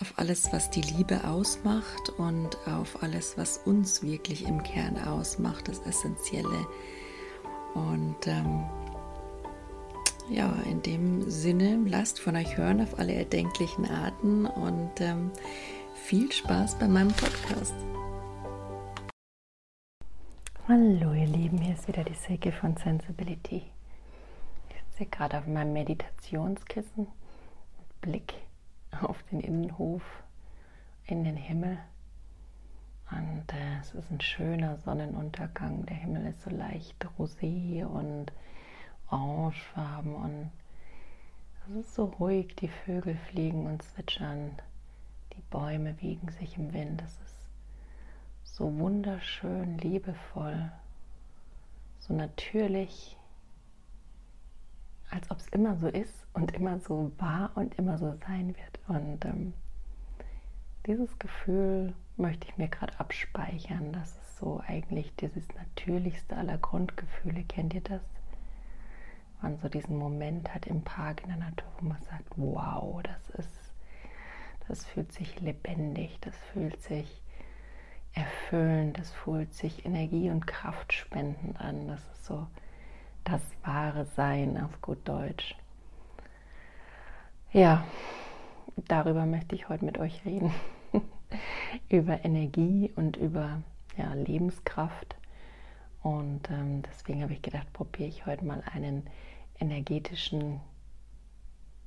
auf alles, was die Liebe ausmacht und auf alles, was uns wirklich im Kern ausmacht, das Essentielle. Und ähm, ja, in dem Sinne, lasst von euch hören auf alle erdenklichen Arten und ähm, viel Spaß bei meinem Podcast. Hallo ihr Lieben, hier ist wieder die Silke von Sensibility. Ich sitze gerade auf meinem Meditationskissen mit Blick auf den Innenhof, in den Himmel. Und äh, es ist ein schöner Sonnenuntergang. Der Himmel ist so leicht rosé und orangefarben und es ist so ruhig. Die Vögel fliegen und zwitschern. Die Bäume wiegen sich im Wind. Es ist so wunderschön, liebevoll, so natürlich als ob es immer so ist und immer so war und immer so sein wird. Und ähm, dieses Gefühl möchte ich mir gerade abspeichern. Das ist so eigentlich dieses natürlichste aller Grundgefühle. Kennt ihr das? Man so diesen Moment hat im Park in der Natur, wo man sagt, wow, das ist, das fühlt sich lebendig, das fühlt sich erfüllend, das fühlt sich Energie und Kraft spendend an. Das ist so das wahre Sein auf gut Deutsch. Ja, darüber möchte ich heute mit euch reden. über Energie und über ja, Lebenskraft. Und ähm, deswegen habe ich gedacht, probiere ich heute mal einen energetischen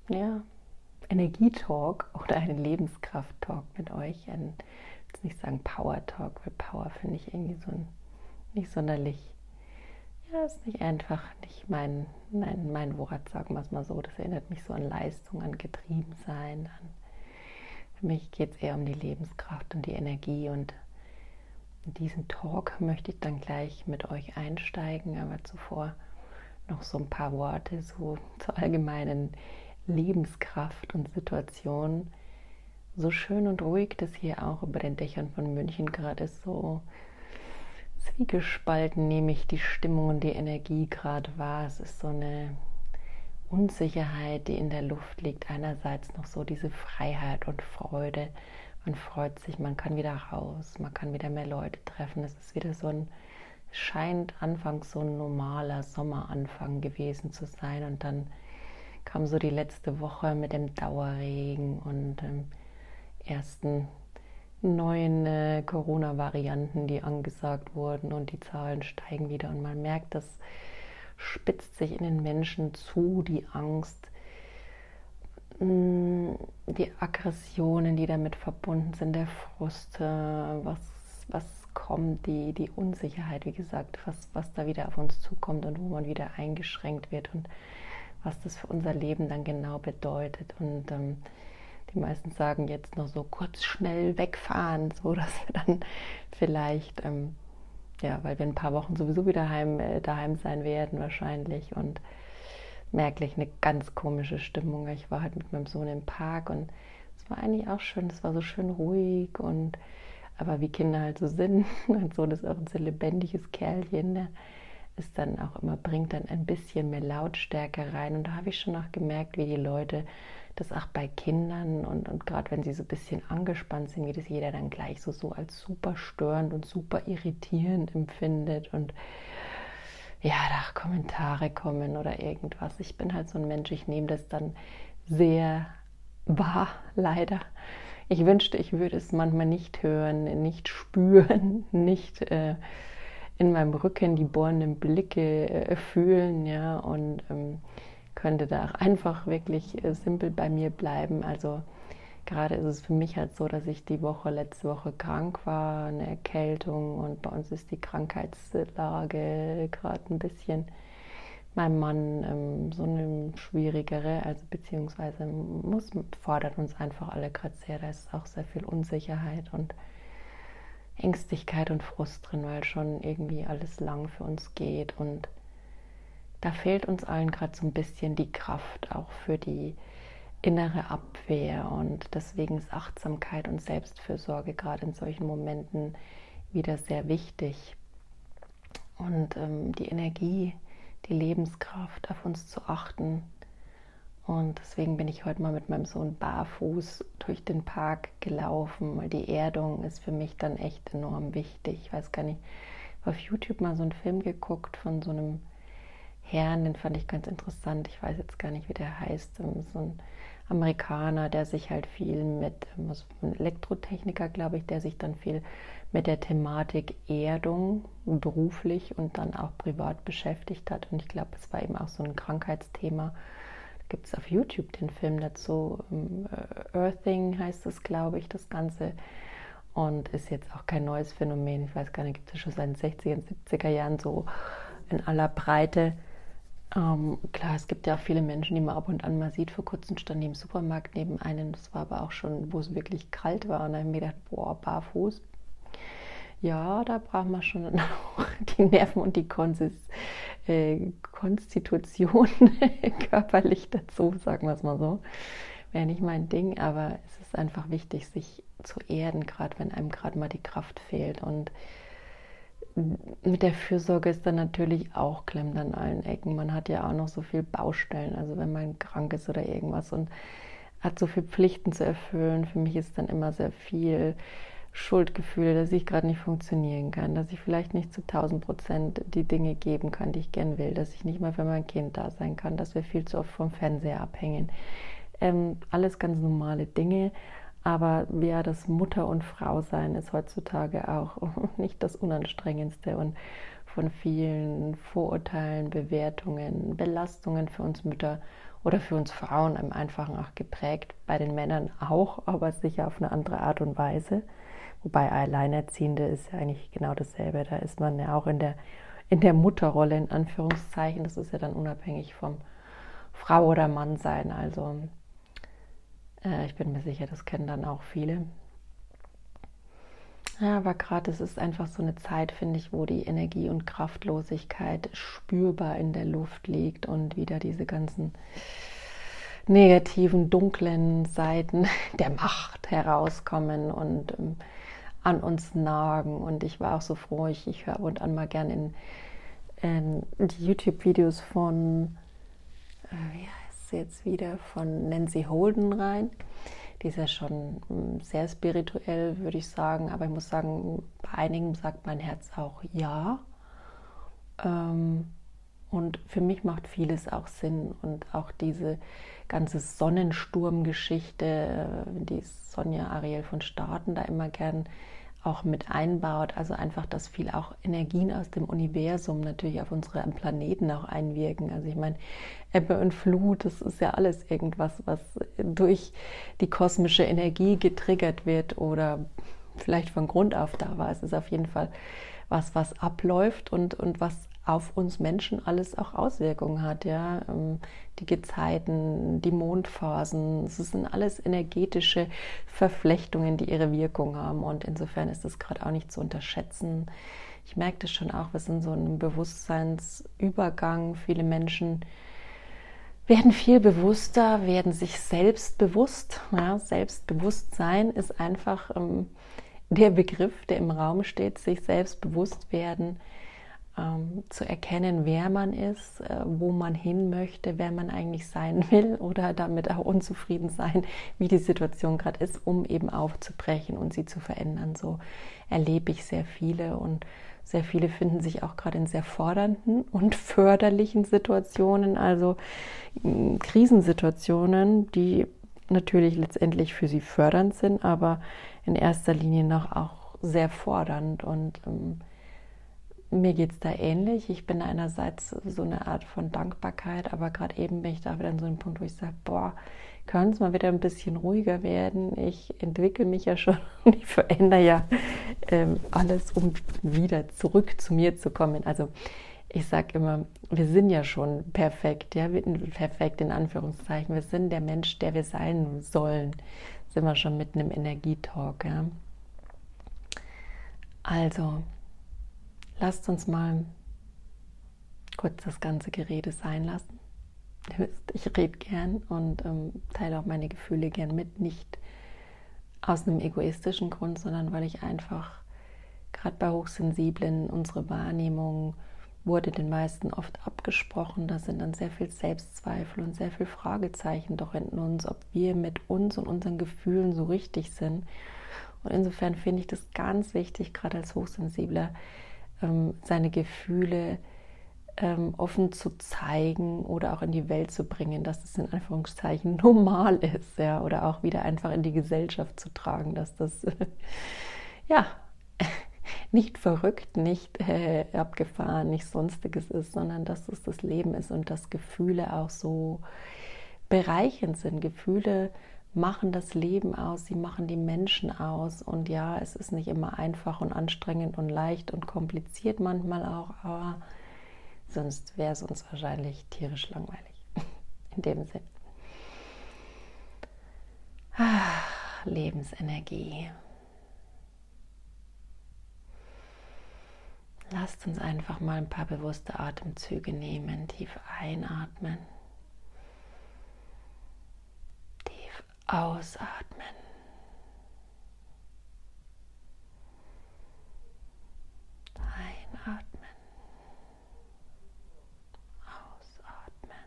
ja, Energietalk oder einen Lebenskraft-Talk mit euch. Ein, nicht sagen Power-Talk, weil Power finde ich irgendwie so ein, nicht sonderlich ja, ist nicht einfach, nicht mein, mein, mein Wort, sagen wir es mal so. Das erinnert mich so an Leistung, an Getriebensein. An, für mich geht es eher um die Lebenskraft und die Energie. Und in diesen Talk möchte ich dann gleich mit euch einsteigen, aber zuvor noch so ein paar Worte so zur allgemeinen Lebenskraft und Situation. So schön und ruhig das hier auch über den Dächern von München gerade ist, so zwiegespalten nehme ich die Stimmung und die Energie gerade wahr. Es ist so eine Unsicherheit, die in der Luft liegt. Einerseits noch so diese Freiheit und Freude. Man freut sich, man kann wieder raus, man kann wieder mehr Leute treffen. Es ist wieder so ein, scheint anfangs so ein normaler Sommeranfang gewesen zu sein. Und dann kam so die letzte Woche mit dem Dauerregen und dem ersten neuen äh, Corona-Varianten, die angesagt wurden und die Zahlen steigen wieder und man merkt, das spitzt sich in den Menschen zu, die Angst, mh, mm, die Aggressionen, die damit verbunden sind, der Frust, äh, was, was kommt, die, die Unsicherheit, wie gesagt, was, was da wieder auf uns zukommt und wo man wieder eingeschränkt wird und was das für unser Leben dann genau bedeutet. Und ähm, die meisten sagen jetzt noch so kurz schnell wegfahren, so dass wir dann vielleicht, ähm, ja, weil wir ein paar Wochen sowieso wieder heim, äh, daheim sein werden wahrscheinlich und merklich eine ganz komische Stimmung. Ich war halt mit meinem Sohn im Park und es war eigentlich auch schön, es war so schön ruhig und aber wie Kinder halt so sind, mein Sohn ist auch ein so lebendiges Kerlchen, der ist dann auch immer, bringt dann ein bisschen mehr Lautstärke rein. Und da habe ich schon auch gemerkt, wie die Leute das auch bei Kindern und, und gerade wenn sie so ein bisschen angespannt sind, wie das jeder dann gleich so, so als super störend und super irritierend empfindet und ja, da Kommentare kommen oder irgendwas. Ich bin halt so ein Mensch, ich nehme das dann sehr wahr, leider. Ich wünschte, ich würde es manchmal nicht hören, nicht spüren, nicht äh, in meinem Rücken die bohrenden Blicke äh, fühlen, ja, und ähm, könnte da auch einfach wirklich äh, simpel bei mir bleiben. Also gerade ist es für mich halt so, dass ich die Woche, letzte Woche krank war, eine Erkältung und bei uns ist die Krankheitslage gerade ein bisschen mein Mann ähm, so eine schwierigere, also beziehungsweise muss, fordert uns einfach alle gerade sehr, da ist auch sehr viel Unsicherheit und Ängstlichkeit und Frust drin, weil schon irgendwie alles lang für uns geht und da fehlt uns allen gerade so ein bisschen die Kraft auch für die innere Abwehr und deswegen ist Achtsamkeit und Selbstfürsorge gerade in solchen Momenten wieder sehr wichtig und ähm, die Energie, die Lebenskraft auf uns zu achten und deswegen bin ich heute mal mit meinem Sohn barfuß durch den Park gelaufen, weil die Erdung ist für mich dann echt enorm wichtig. Ich weiß gar nicht, ich habe auf YouTube mal so einen Film geguckt von so einem Herrn, den fand ich ganz interessant. Ich weiß jetzt gar nicht, wie der heißt. Ähm, so ein Amerikaner, der sich halt viel mit, also ein Elektrotechniker, glaube ich, der sich dann viel mit der Thematik Erdung beruflich und dann auch privat beschäftigt hat. Und ich glaube, es war eben auch so ein Krankheitsthema gibt es auf YouTube den Film dazu. Ähm, äh, Earthing heißt es, glaube ich, das Ganze. Und ist jetzt auch kein neues Phänomen. Ich weiß gar nicht, gibt es schon seit den 60er und 70er Jahren so in aller Breite. Ähm, klar, es gibt ja auch viele Menschen, die man ab und an mal sieht. Vor kurzem stand ich im Supermarkt neben einem, das war aber auch schon, wo es wirklich kalt war. Und da habe ich mir gedacht, boah, barfuß, ja, da braucht man schon auch die Nerven und die Konsist äh, Konstitution körperlich dazu, sagen wir es mal so. Wäre nicht mein Ding, aber es ist einfach wichtig, sich zu erden, gerade wenn einem gerade mal die Kraft fehlt. Und mit der Fürsorge ist dann natürlich auch klemmt an allen Ecken. Man hat ja auch noch so viele Baustellen, also wenn man krank ist oder irgendwas und hat so viele Pflichten zu erfüllen. Für mich ist dann immer sehr viel Schuldgefühle, dass ich gerade nicht funktionieren kann, dass ich vielleicht nicht zu 1000 Prozent die Dinge geben kann, die ich gern will, dass ich nicht mal für mein Kind da sein kann, dass wir viel zu oft vom Fernseher abhängen. Ähm, alles ganz normale Dinge, aber ja, das Mutter und Frau sein ist heutzutage auch nicht das Unanstrengendste und von vielen Vorurteilen, Bewertungen, Belastungen für uns Mütter oder für uns Frauen im Einfachen auch geprägt, bei den Männern auch, aber sicher auf eine andere Art und Weise. Wobei Alleinerziehende ist ja eigentlich genau dasselbe. Da ist man ja auch in der, in der Mutterrolle, in Anführungszeichen. Das ist ja dann unabhängig vom Frau oder Mann sein. Also äh, ich bin mir sicher, das kennen dann auch viele. Ja, aber gerade es ist einfach so eine Zeit, finde ich, wo die Energie und Kraftlosigkeit spürbar in der Luft liegt und wieder diese ganzen negativen, dunklen Seiten der Macht herauskommen und ähm, an uns nagen. Und ich war auch so froh, ich, ich höre und an mal gern in, in die YouTube-Videos von, äh, wie jetzt wieder, von Nancy Holden rein. Die ist ja schon hm, sehr spirituell, würde ich sagen. Aber ich muss sagen, bei einigen sagt mein Herz auch ja. Ähm, und für mich macht vieles auch Sinn. Und auch diese ganze Sonnensturmgeschichte, äh, die Sonja Ariel von Staaten da immer gern auch mit einbaut. Also einfach, dass viel auch Energien aus dem Universum natürlich auf unsere Planeten auch einwirken. Also ich meine, Ebbe und Flut, das ist ja alles irgendwas, was durch die kosmische Energie getriggert wird oder vielleicht von Grund auf da war. Es ist auf jeden Fall was, was abläuft und, und was auf uns Menschen alles auch Auswirkungen hat. Ja? Ähm, die Gezeiten, die Mondphasen, es sind alles energetische Verflechtungen, die ihre Wirkung haben. Und insofern ist das gerade auch nicht zu unterschätzen. Ich merke das schon auch, wir sind so ein Bewusstseinsübergang. Viele Menschen werden viel bewusster, werden sich selbst bewusst. Ja? Selbstbewusstsein ist einfach ähm, der Begriff, der im Raum steht, sich selbst bewusst werden ähm, zu erkennen, wer man ist, äh, wo man hin möchte, wer man eigentlich sein will oder damit auch unzufrieden sein, wie die Situation gerade ist, um eben aufzubrechen und sie zu verändern. So erlebe ich sehr viele und sehr viele finden sich auch gerade in sehr fordernden und förderlichen Situationen, also mm, Krisensituationen, die natürlich letztendlich für sie fördernd sind, aber in erster Linie noch auch sehr fordernd und ähm, mir geht es da ähnlich. Ich bin einerseits so eine Art von Dankbarkeit, aber gerade eben bin ich da wieder an so einem Punkt, wo ich sage, boah, können es mal wieder ein bisschen ruhiger werden. Ich entwickle mich ja schon und ich verändere ja ähm, alles, um wieder zurück zu mir zu kommen. Also ich sage immer, wir sind ja schon perfekt, ja, perfekt in Anführungszeichen. Wir sind der Mensch, der wir sein sollen. Sind wir schon mitten im Energietalk, ja. Also, lasst uns mal kurz das ganze Gerede sein lassen. Ich rede gern und ähm, teile auch meine Gefühle gern mit, nicht aus einem egoistischen Grund, sondern weil ich einfach gerade bei Hochsensiblen unsere Wahrnehmung wurde den meisten oft abgesprochen. Da sind dann sehr viel Selbstzweifel und sehr viel Fragezeichen doch in uns, ob wir mit uns und unseren Gefühlen so richtig sind. Und insofern finde ich das ganz wichtig, gerade als Hochsensibler, seine Gefühle ähm, offen zu zeigen oder auch in die Welt zu bringen, dass es in Anführungszeichen normal ist, ja, oder auch wieder einfach in die Gesellschaft zu tragen, dass das ja nicht verrückt, nicht äh, abgefahren, nicht sonstiges ist, sondern dass es das Leben ist und dass Gefühle auch so bereichend sind. Gefühle machen das Leben aus, sie machen die Menschen aus. Und ja, es ist nicht immer einfach und anstrengend und leicht und kompliziert manchmal auch, aber sonst wäre es uns wahrscheinlich tierisch langweilig. In dem Sinn. Ah, Lebensenergie. Lasst uns einfach mal ein paar bewusste Atemzüge nehmen, tief einatmen. Ausatmen. Einatmen. Ausatmen.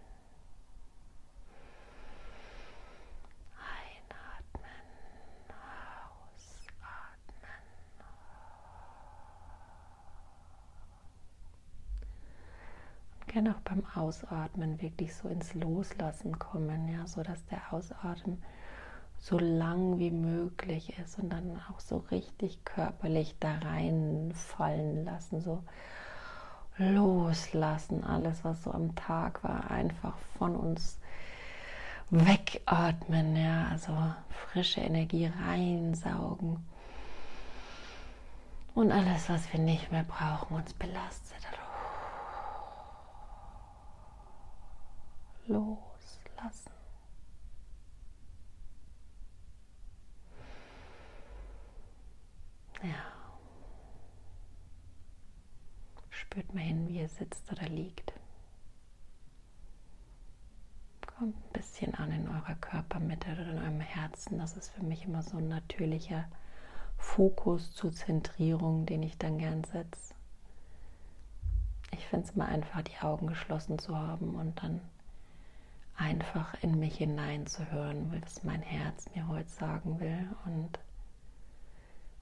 Einatmen. Ausatmen. Und gerne auch beim Ausatmen wirklich so ins Loslassen kommen, ja, so dass der Ausatmen so lang wie möglich ist und dann auch so richtig körperlich da reinfallen lassen, so loslassen, alles, was so am Tag war, einfach von uns wegatmen, ja, also frische Energie reinsaugen und alles, was wir nicht mehr brauchen, uns belastet. Loslassen. Ja. Spürt mal hin, wie ihr sitzt oder liegt. Kommt ein bisschen an in eurer Körpermitte oder in eurem Herzen. Das ist für mich immer so ein natürlicher Fokus zur Zentrierung, den ich dann gern setze. Ich finde es immer einfach, die Augen geschlossen zu haben und dann einfach in mich hineinzuhören, was mein Herz mir heute sagen will und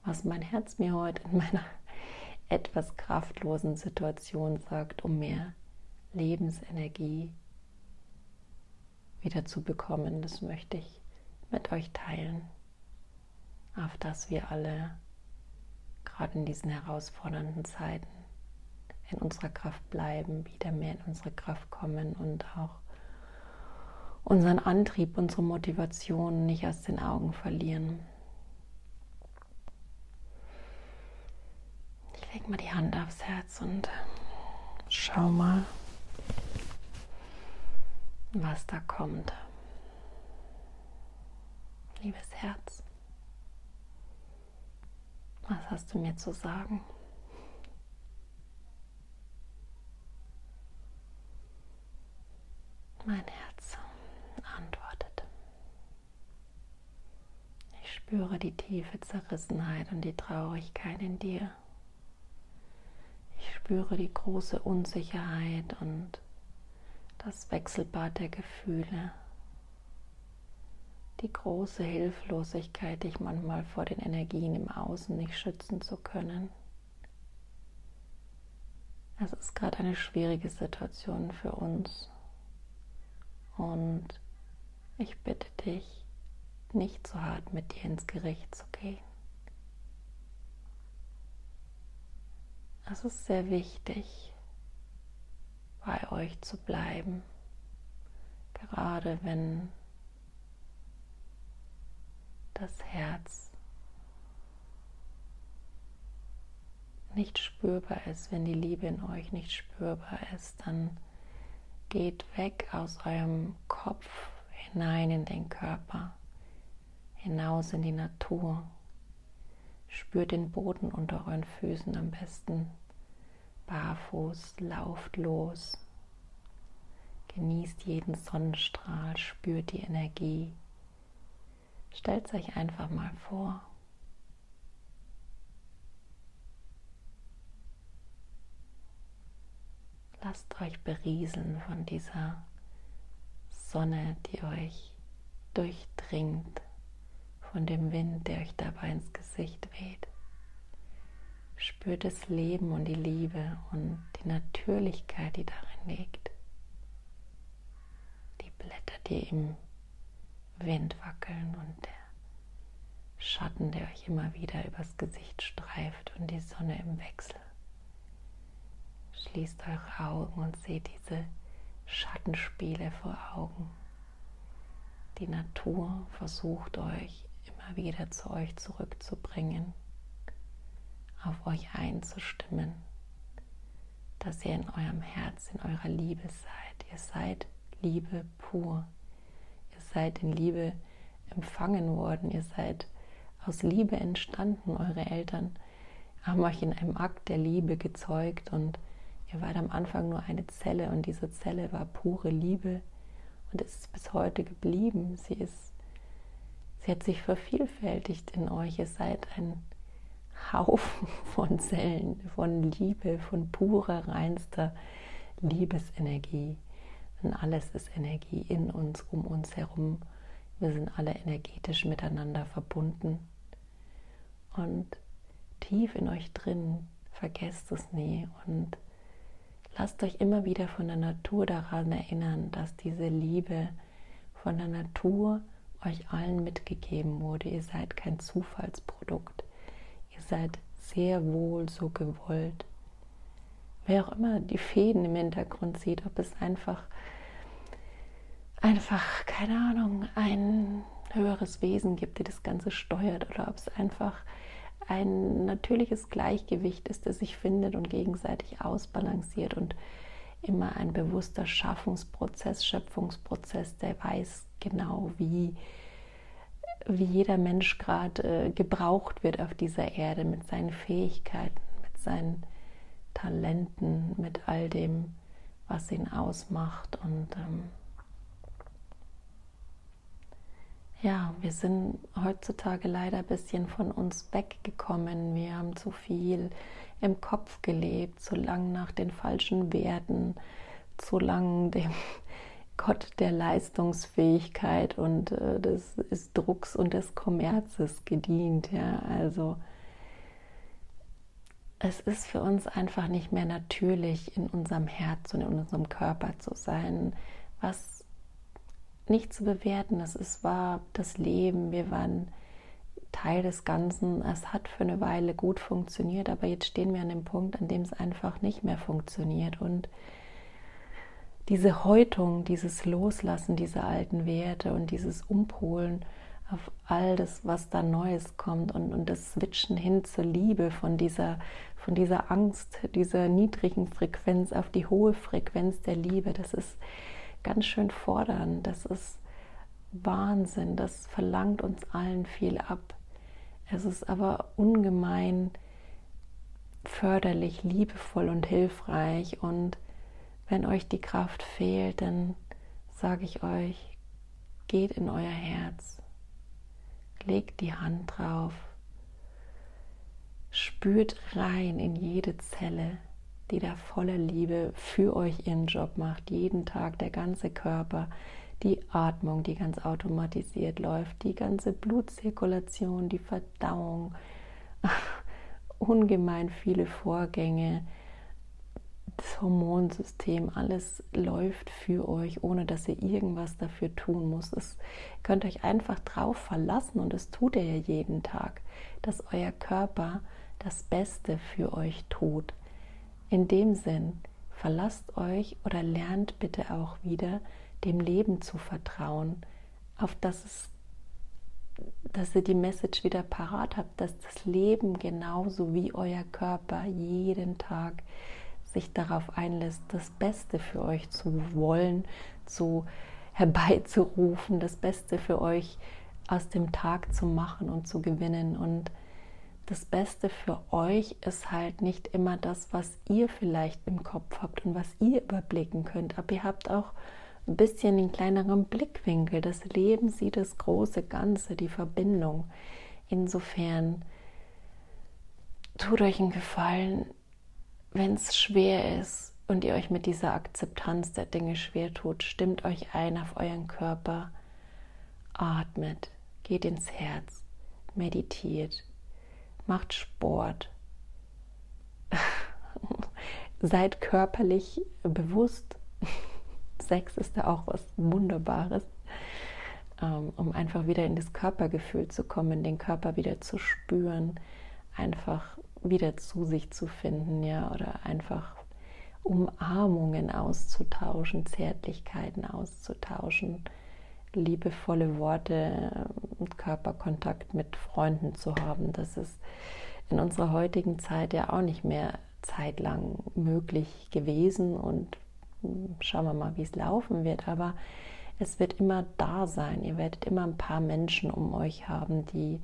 was mein Herz mir heute in meiner etwas kraftlosen Situation sagt, um mehr Lebensenergie wieder zu bekommen. Das möchte ich mit euch teilen, auf dass wir alle gerade in diesen herausfordernden Zeiten in unserer Kraft bleiben, wieder mehr in unsere Kraft kommen und auch unseren Antrieb, unsere Motivation nicht aus den Augen verlieren. Leg mal die Hand aufs Herz und schau mal, was da kommt. Liebes Herz, was hast du mir zu sagen? Mein Herz antwortet. Ich spüre die tiefe Zerrissenheit und die Traurigkeit in dir. Spüre die große Unsicherheit und das Wechselbad der Gefühle, die große Hilflosigkeit, dich manchmal vor den Energien im Außen nicht schützen zu können. Es ist gerade eine schwierige Situation für uns und ich bitte dich, nicht so hart mit dir ins Gericht zu gehen. Es ist sehr wichtig, bei euch zu bleiben, gerade wenn das Herz nicht spürbar ist, wenn die Liebe in euch nicht spürbar ist, dann geht weg aus eurem Kopf hinein in den Körper, hinaus in die Natur. Spürt den Boden unter euren Füßen am besten barfuß, lauft los, genießt jeden Sonnenstrahl, spürt die Energie. Stellt euch einfach mal vor. Lasst euch berieseln von dieser Sonne, die euch durchdringt, von dem Wind, der euch dabei ins Gesicht weht. Spürt das Leben und die Liebe und die Natürlichkeit, die darin liegt. Die Blätter, die im Wind wackeln und der Schatten, der euch immer wieder übers Gesicht streift und die Sonne im Wechsel. Schließt eure Augen und seht diese Schattenspiele vor Augen. Die Natur versucht euch immer wieder zu euch zurückzubringen auf euch einzustimmen, dass ihr in eurem Herz, in eurer Liebe seid. Ihr seid Liebe pur. Ihr seid in Liebe empfangen worden. Ihr seid aus Liebe entstanden. Eure Eltern haben euch in einem Akt der Liebe gezeugt und ihr wart am Anfang nur eine Zelle und diese Zelle war pure Liebe und ist bis heute geblieben. Sie ist, sie hat sich vervielfältigt in euch. Ihr seid ein Haufen von Zellen, von Liebe, von purer, reinster Liebesenergie. Und alles ist Energie in uns, um uns herum. Wir sind alle energetisch miteinander verbunden. Und tief in euch drin, vergesst es nie und lasst euch immer wieder von der Natur daran erinnern, dass diese Liebe von der Natur euch allen mitgegeben wurde. Ihr seid kein Zufallsprodukt seid sehr wohl so gewollt. Wer auch immer die Fäden im Hintergrund sieht, ob es einfach, einfach, keine Ahnung, ein höheres Wesen gibt, der das Ganze steuert, oder ob es einfach ein natürliches Gleichgewicht ist, das sich findet und gegenseitig ausbalanciert und immer ein bewusster Schaffungsprozess, Schöpfungsprozess, der weiß genau, wie wie jeder Mensch gerade äh, gebraucht wird auf dieser Erde mit seinen Fähigkeiten, mit seinen Talenten, mit all dem, was ihn ausmacht. Und ähm, ja, wir sind heutzutage leider ein bisschen von uns weggekommen. Wir haben zu viel im Kopf gelebt, zu lang nach den falschen Werten, zu lang dem Gott der Leistungsfähigkeit und äh, des, des, Drucks und des Kommerzes gedient. Ja? Also es ist für uns einfach nicht mehr natürlich, in unserem Herz und in unserem Körper zu sein, was nicht zu bewerten ist. Es war das Leben, wir waren Teil des Ganzen. Es hat für eine Weile gut funktioniert, aber jetzt stehen wir an dem Punkt, an dem es einfach nicht mehr funktioniert. Und diese Häutung, dieses Loslassen dieser alten Werte und dieses Umpolen auf all das, was da Neues kommt und, und das Switchen hin zur Liebe von dieser, von dieser Angst, dieser niedrigen Frequenz auf die hohe Frequenz der Liebe, das ist ganz schön fordernd, das ist Wahnsinn, das verlangt uns allen viel ab. Es ist aber ungemein förderlich, liebevoll und hilfreich. Und wenn euch die Kraft fehlt, dann sage ich euch, geht in euer Herz, legt die Hand drauf, spürt rein in jede Zelle, die da voller Liebe für euch ihren Job macht, jeden Tag der ganze Körper, die Atmung, die ganz automatisiert läuft, die ganze Blutzirkulation, die Verdauung, ungemein viele Vorgänge, das Hormonsystem, alles läuft für euch, ohne dass ihr irgendwas dafür tun müsst. Es könnt euch einfach drauf verlassen und das tut er ja jeden Tag, dass euer Körper das Beste für euch tut. In dem Sinn, verlasst euch oder lernt bitte auch wieder, dem Leben zu vertrauen, auf das es dass ihr die Message wieder parat habt, dass das Leben genauso wie euer Körper jeden Tag sich darauf einlässt, das Beste für euch zu wollen, zu herbeizurufen, das Beste für euch aus dem Tag zu machen und zu gewinnen. Und das Beste für euch ist halt nicht immer das, was ihr vielleicht im Kopf habt und was ihr überblicken könnt, aber ihr habt auch ein bisschen den kleineren Blickwinkel. Das Leben sieht das große Ganze, die Verbindung. Insofern tut euch einen Gefallen, wenn es schwer ist und ihr euch mit dieser Akzeptanz der Dinge schwer tut, stimmt euch ein auf euren Körper, atmet, geht ins Herz, meditiert, macht Sport, seid körperlich bewusst. Sex ist da auch was Wunderbares, ähm, um einfach wieder in das Körpergefühl zu kommen, den Körper wieder zu spüren, einfach wieder zu sich zu finden, ja, oder einfach Umarmungen auszutauschen, Zärtlichkeiten auszutauschen, liebevolle Worte und Körperkontakt mit Freunden zu haben. Das ist in unserer heutigen Zeit ja auch nicht mehr zeitlang möglich gewesen und schauen wir mal, wie es laufen wird, aber es wird immer da sein. Ihr werdet immer ein paar Menschen um euch haben, die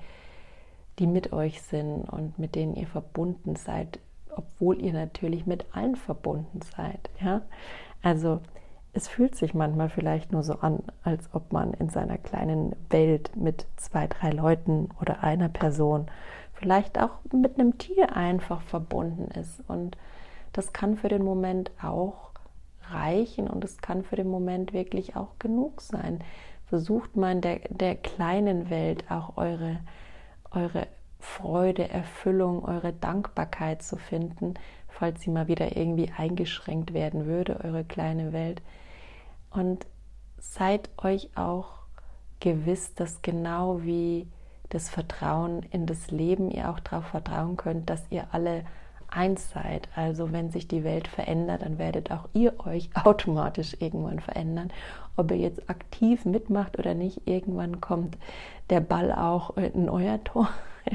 die mit euch sind und mit denen ihr verbunden seid, obwohl ihr natürlich mit allen verbunden seid. Ja? Also es fühlt sich manchmal vielleicht nur so an, als ob man in seiner kleinen Welt mit zwei, drei Leuten oder einer Person, vielleicht auch mit einem Tier einfach verbunden ist. Und das kann für den Moment auch reichen und es kann für den Moment wirklich auch genug sein. Versucht mal in der, der kleinen Welt auch eure eure Freude, Erfüllung, eure Dankbarkeit zu finden, falls sie mal wieder irgendwie eingeschränkt werden würde, eure kleine Welt. Und seid euch auch gewiss, dass genau wie das Vertrauen in das Leben ihr auch darauf vertrauen könnt, dass ihr alle eins seid. Also wenn sich die Welt verändert, dann werdet auch ihr euch automatisch irgendwann verändern. Ob ihr jetzt aktiv mitmacht oder nicht, irgendwann kommt der Ball auch in euer Tor.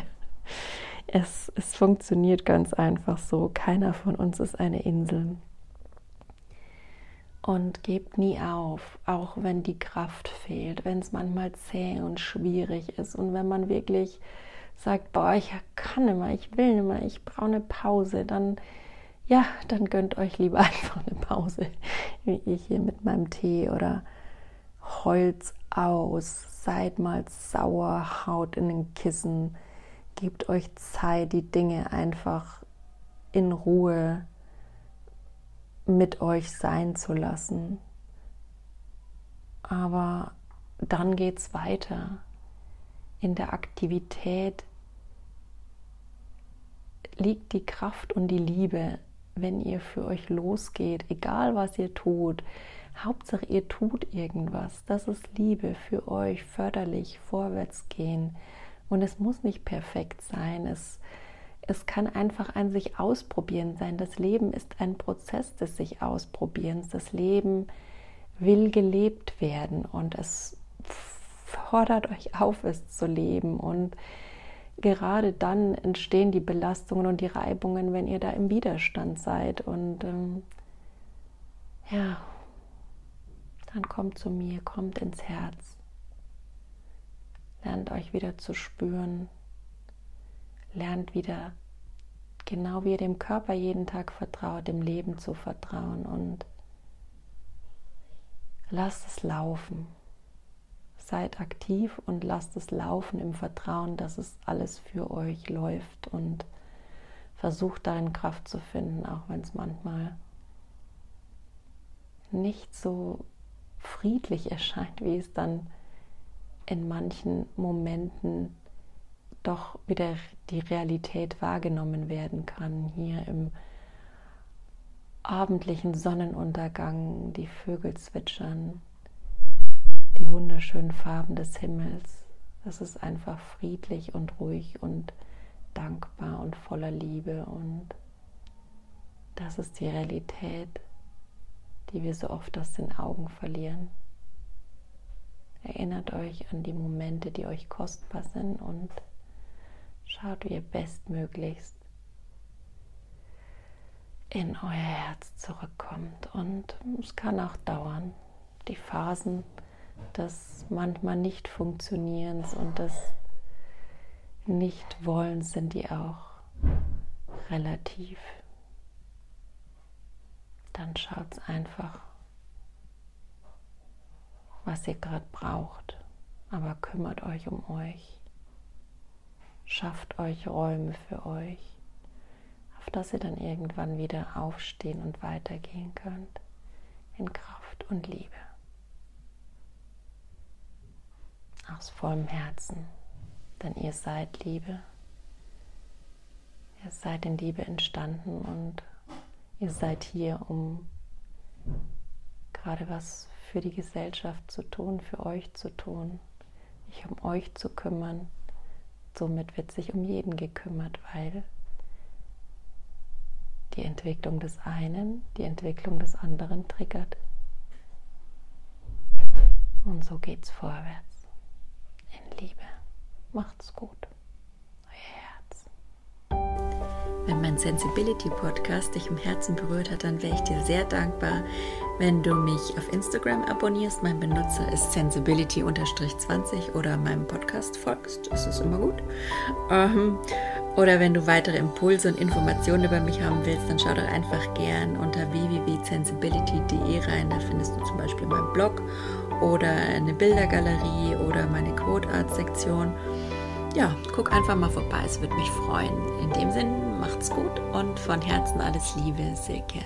es, es funktioniert ganz einfach so. Keiner von uns ist eine Insel. Und gebt nie auf, auch wenn die Kraft fehlt, wenn es manchmal zäh und schwierig ist. Und wenn man wirklich sagt, boah, ich kann nicht mehr, ich will nicht mehr, ich brauche eine Pause, dann ja, dann gönnt euch lieber einfach eine Pause, wie ich hier mit meinem Tee oder Holz aus, seid mal sauer, haut in den Kissen, gebt euch Zeit, die Dinge einfach in Ruhe mit euch sein zu lassen. Aber dann geht es weiter in der Aktivität liegt die Kraft und die Liebe, wenn ihr für euch losgeht, egal was ihr tut. Hauptsache, ihr tut irgendwas. Das ist Liebe für euch, förderlich, vorwärts gehen. Und es muss nicht perfekt sein. Es, es kann einfach ein sich ausprobieren sein. Das Leben ist ein Prozess des sich Ausprobierens. Das Leben will gelebt werden und es fordert euch auf, es zu leben. Und gerade dann entstehen die Belastungen und die Reibungen, wenn ihr da im Widerstand seid. Und ähm, ja, dann kommt zu mir, kommt ins Herz. Lernt euch wieder zu spüren. Lernt wieder, genau wie ihr dem Körper jeden Tag vertraut, dem Leben zu vertrauen. Und lasst es laufen. Seid aktiv und lasst es laufen im Vertrauen, dass es alles für euch läuft und versucht darin Kraft zu finden, auch wenn es manchmal nicht so friedlich erscheint, wie es dann in manchen Momenten doch wieder die Realität wahrgenommen werden kann. Hier im abendlichen Sonnenuntergang, die Vögel zwitschern, die wunderschönen Farben des Himmels. Es ist einfach friedlich und ruhig und dankbar und voller Liebe und das ist die Realität, die wir so oft aus den Augen verlieren. Erinnert euch an die Momente, die euch kostbar sind und schaut, wie ihr bestmöglichst in euer Herz zurückkommt. Und es kann auch dauern. Die Phasen des manchmal nicht Funktionierens und des Nicht-Wollens sind die auch relativ. Dann schaut einfach, was ihr gerade braucht, aber kümmert euch um euch. Schafft euch Räume für euch auf dass ihr dann irgendwann wieder aufstehen und weitergehen könnt in Kraft und Liebe. Aus vollem Herzen, denn ihr seid Liebe. Ihr seid in Liebe entstanden und ihr seid hier, um gerade was für die Gesellschaft zu tun, für euch zu tun, sich um euch zu kümmern. Somit wird sich um jeden gekümmert, weil die Entwicklung des einen die Entwicklung des anderen triggert. Und so geht's vorwärts. In Liebe. Macht's gut. Wenn mein Sensibility Podcast dich im Herzen berührt hat, dann wäre ich dir sehr dankbar, wenn du mich auf Instagram abonnierst. Mein Benutzer ist sensibility-20 oder meinem Podcast folgst. Das ist immer gut. Ähm, oder wenn du weitere Impulse und Informationen über mich haben willst, dann schau doch einfach gern unter www.sensibility.de rein. Da findest du zum Beispiel meinen Blog oder eine Bildergalerie oder meine Quote Art Sektion. Ja, guck einfach mal vorbei, es würde mich freuen. In dem Sinn, macht's gut und von Herzen alles Liebe, Silke.